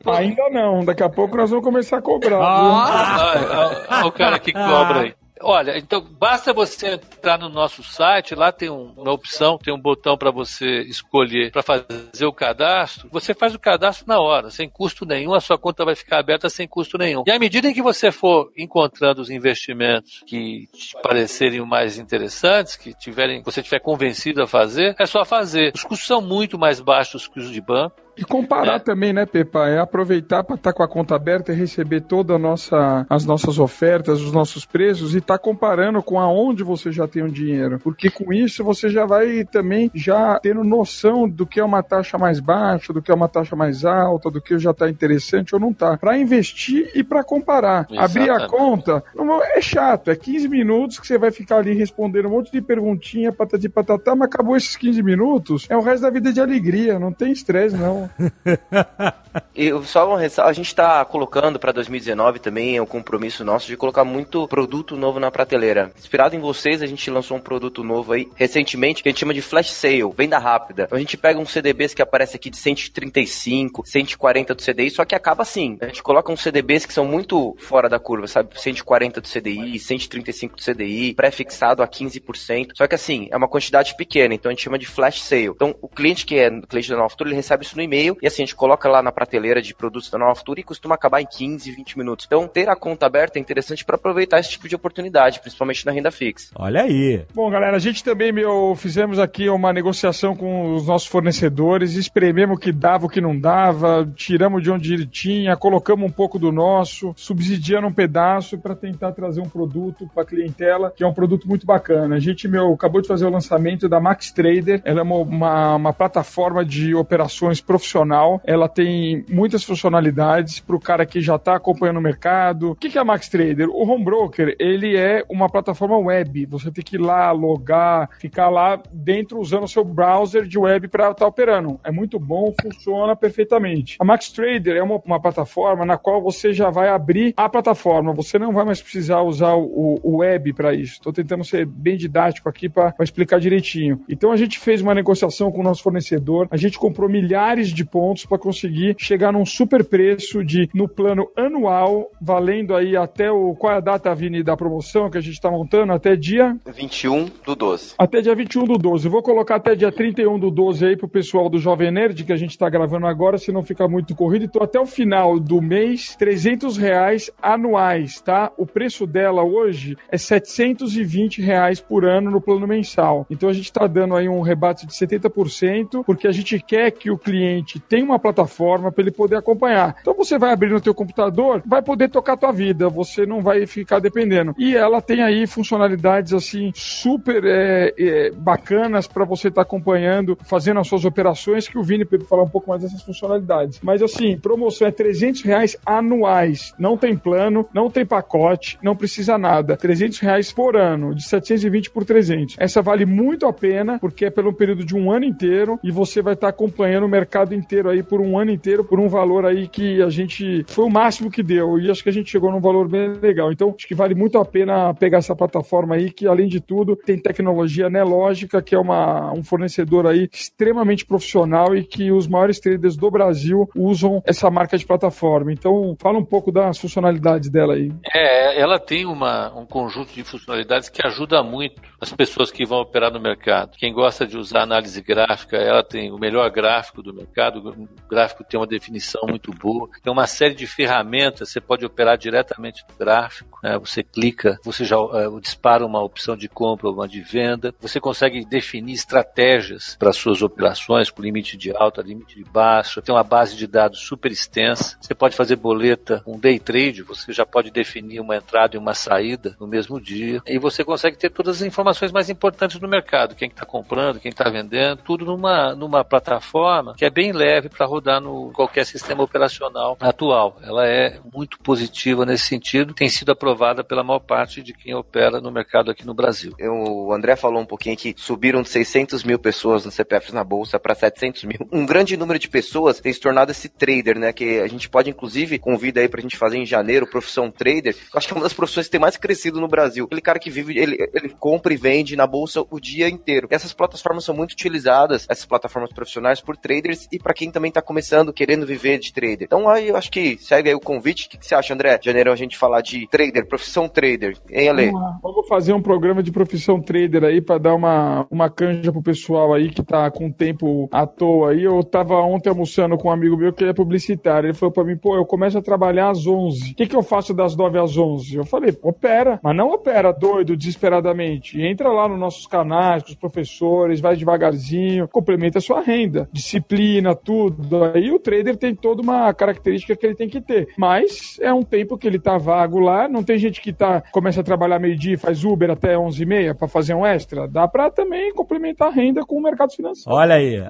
Ainda não, daqui a pouco nós vamos começar a cobrar. Ah, olha o cara que cobra aí. Olha, então basta você entrar no nosso site, lá tem um, uma opção, tem um botão para você escolher para fazer o cadastro. Você faz o cadastro na hora, sem custo nenhum, a sua conta vai ficar aberta sem custo nenhum. E à medida em que você for encontrando os investimentos que te parecerem mais interessantes, que tiverem, você tiver convencido a fazer, é só fazer. Os custos são muito mais baixos que os de banco. E comparar é. também, né, Pepa? É aproveitar para estar tá com a conta aberta e receber todas nossa, as nossas ofertas, os nossos preços e estar tá comparando com aonde você já tem o dinheiro. Porque com isso você já vai também já tendo noção do que é uma taxa mais baixa, do que é uma taxa mais alta, do que já está interessante ou não está. Para investir e para comparar. Exatamente. Abrir a conta não, é chato, é 15 minutos que você vai ficar ali respondendo um monte de perguntinha, patati patatá, mas acabou esses 15 minutos, é o resto da vida de alegria, não tem estresse não. E só uma ressalva, a gente está colocando para 2019 também, é um compromisso nosso de colocar muito produto novo na prateleira. Inspirado em vocês, a gente lançou um produto novo aí recentemente que a gente chama de flash sale, venda rápida. Então a gente pega uns CDBs que aparece aqui de 135, 140 do CDI, só que acaba assim. A gente coloca uns CDBs que são muito fora da curva, sabe? 140 do CDI, 135 do CDI, pré-fixado a 15%. Só que assim, é uma quantidade pequena, então a gente chama de flash sale. Então o cliente que é cliente da Nova Futura, ele recebe isso no e-mail e assim a gente coloca lá na prateleira de produtos da Nova Futura e costuma acabar em 15, 20 minutos. Então ter a conta aberta é interessante para aproveitar esse tipo de oportunidade, principalmente na renda fixa. Olha aí. Bom, galera, a gente também meu, fizemos aqui uma negociação com os nossos fornecedores, esprememos o que dava, o que não dava, tiramos de onde ele tinha, colocamos um pouco do nosso, subsidiando um pedaço para tentar trazer um produto para a clientela, que é um produto muito bacana. A gente, meu, acabou de fazer o lançamento da Max Trader, ela é uma, uma, uma plataforma de operações profissional, ela tem muitas funcionalidades para o cara que já está acompanhando o mercado. O que é a Max Trader? O Home Broker, ele é uma plataforma web, você tem que ir lá, logar, ficar lá dentro usando o seu browser de web para estar tá operando. É muito bom, funciona perfeitamente. A Max Trader é uma, uma, plataforma na qual você já vai abrir a plataforma, você não vai mais precisar usar o, o web para isso. Estou tentando ser bem didático aqui para explicar direitinho. Então a gente fez uma negociação com o nosso fornecedor, a gente comprou milhares de pontos para conseguir chegar num super preço de no plano anual, valendo aí até o qual é a data Vini da promoção que a gente está montando até dia 21 do 12. Até dia 21 do 12. Eu vou colocar até dia 31 do 12 aí pro pessoal do Jovem Nerd, que a gente tá gravando agora, se não ficar muito corrido. Então, até o final do mês, 300 reais anuais, tá? O preço dela hoje é 720 reais por ano no plano mensal. Então, a gente tá dando aí um rebate de 70%, porque a gente quer que o cliente tenha uma plataforma para ele poder acompanhar. Então, você vai abrir no teu computador, vai poder tocar a tua vida, você não vai ficar dependendo. E ela tem aí funcionalidades assim super é, é, bacanas para você estar tá acompanhando, fazendo as suas operações, que o Vini pode falar um pouco mais dessas funcionalidades. Mas assim, promoção é 300 reais anuais, não tem plano, não tem pacote, não precisa nada. 300 reais por ano, de 720 por 300. Essa vale muito a pena, porque é pelo período de um ano inteiro e você vai estar tá acompanhando o mercado inteiro aí por um ano inteiro, por um valor aí que a gente foi o máximo que deu e acho que a gente chegou num valor bem legal. Então, acho que vale muito a pena pegar essa plataforma aí, que além de tudo tem tecnologia Nelógica, que é uma, um fornecedor aí extremamente profissional e que os maiores traders do Brasil usam essa marca de plataforma. Então, fala um pouco das funcionalidades dela aí. É, ela tem uma, um conjunto de funcionalidades que ajuda muito as pessoas que vão operar no mercado. Quem gosta de usar análise gráfica, ela tem o melhor gráfico do mercado, o gráfico tem uma definição muito boa, tem uma série de ferramentas, você pode operar diretamente no gráfico, né? você clica, você já uh, dispara uma opção de compra ou uma de venda, você consegue definir estratégias para suas operações com limite de alta, limite de baixo, tem uma base de dados super extensa, você pode fazer boleta, um day trade, você já pode definir uma entrada e uma saída no mesmo dia, e você consegue ter todas as informações mais importantes do mercado, quem está comprando, quem está vendendo, tudo numa, numa plataforma que é bem leve para rodar no qualquer sistema operacional atual. Ela é muito positiva nesse sentido, tem sido aprovada pela maior parte de quem opera no mercado aqui no Brasil. O André falou um pouquinho que subiram de 600 mil pessoas no CPF na bolsa para 700 mil. Um grande número de pessoas tem se tornado esse trader, né? Que a gente pode, inclusive, convida aí pra gente fazer em janeiro, profissão trader. Eu acho que é uma das profissões que tem mais crescido no Brasil. Aquele cara que vive, ele, ele compra e vende na bolsa o dia inteiro. E essas plataformas são muito utilizadas, essas plataformas profissionais, por traders e para quem também tá começando, querendo viver de trader. Então aí eu acho que segue aí o convite. O que, que você acha, André? Janeiro a gente falar de trader, profissão trader. Hein, Ale? Vamos fazer um programa de profissão trader aí para dar uma, uma canja pro pessoal aí que tá com tempo à toa aí. Eu tava ontem almoçando com um amigo meu que é publicitário. Ele falou para mim, pô, eu começo a trabalhar às 11. O que, que eu faço das 9 às 11? Eu falei, opera, mas não opera doido, desesperadamente. Entra lá nos nossos canais, com os professores, vai devagarzinho, complementa a sua renda, disciplina, tudo. Aí o trader tem toda uma característica que ele tem que ter. Mas é um tempo que ele tá vago lá, não tem gente que tá começa a trabalhar meio-dia e faz Uber até 11h30 para fazer um extra. Dá para também complementar a renda com o mercado financeiro. Olha aí.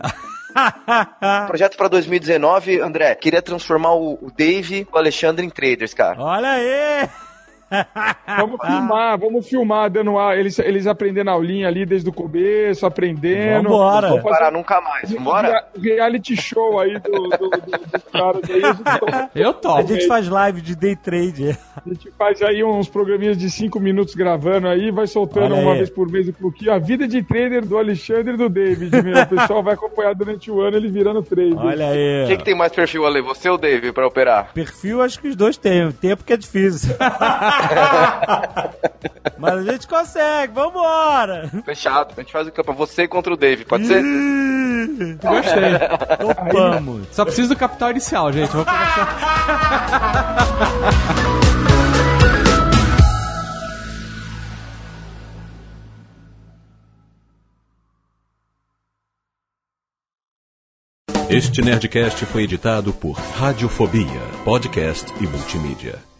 Projeto para 2019, André, queria transformar o Dave e o Alexandre em traders, cara. Olha aí! Vamos filmar, vamos filmar, dando a, eles, eles aprendendo a aulinha ali desde o começo, aprendendo. Vambora. Não vou parar nunca mais. Vambora? Reality show aí do, do, do, dos caras aí. A gente, Eu A topo. gente faz live de day trade. a gente faz aí uns programinhas de 5 minutos gravando aí, vai soltando uma vez por mês o Cluquinho. A vida de trader do Alexandre e do David, meu. O pessoal vai acompanhar durante o ano ele virando trader. Olha aí. Quem que tem mais perfil ali? Você ou o Dave pra operar? Perfil, acho que os dois têm. O tempo que é difícil. Mas a gente consegue, vambora! Fechado. A gente faz o campo. Você contra o Dave, pode ser? Gostei. Topamos. Só preciso do capital inicial, gente. Vou começar. Este Nerdcast foi editado por Radiofobia, podcast e multimídia.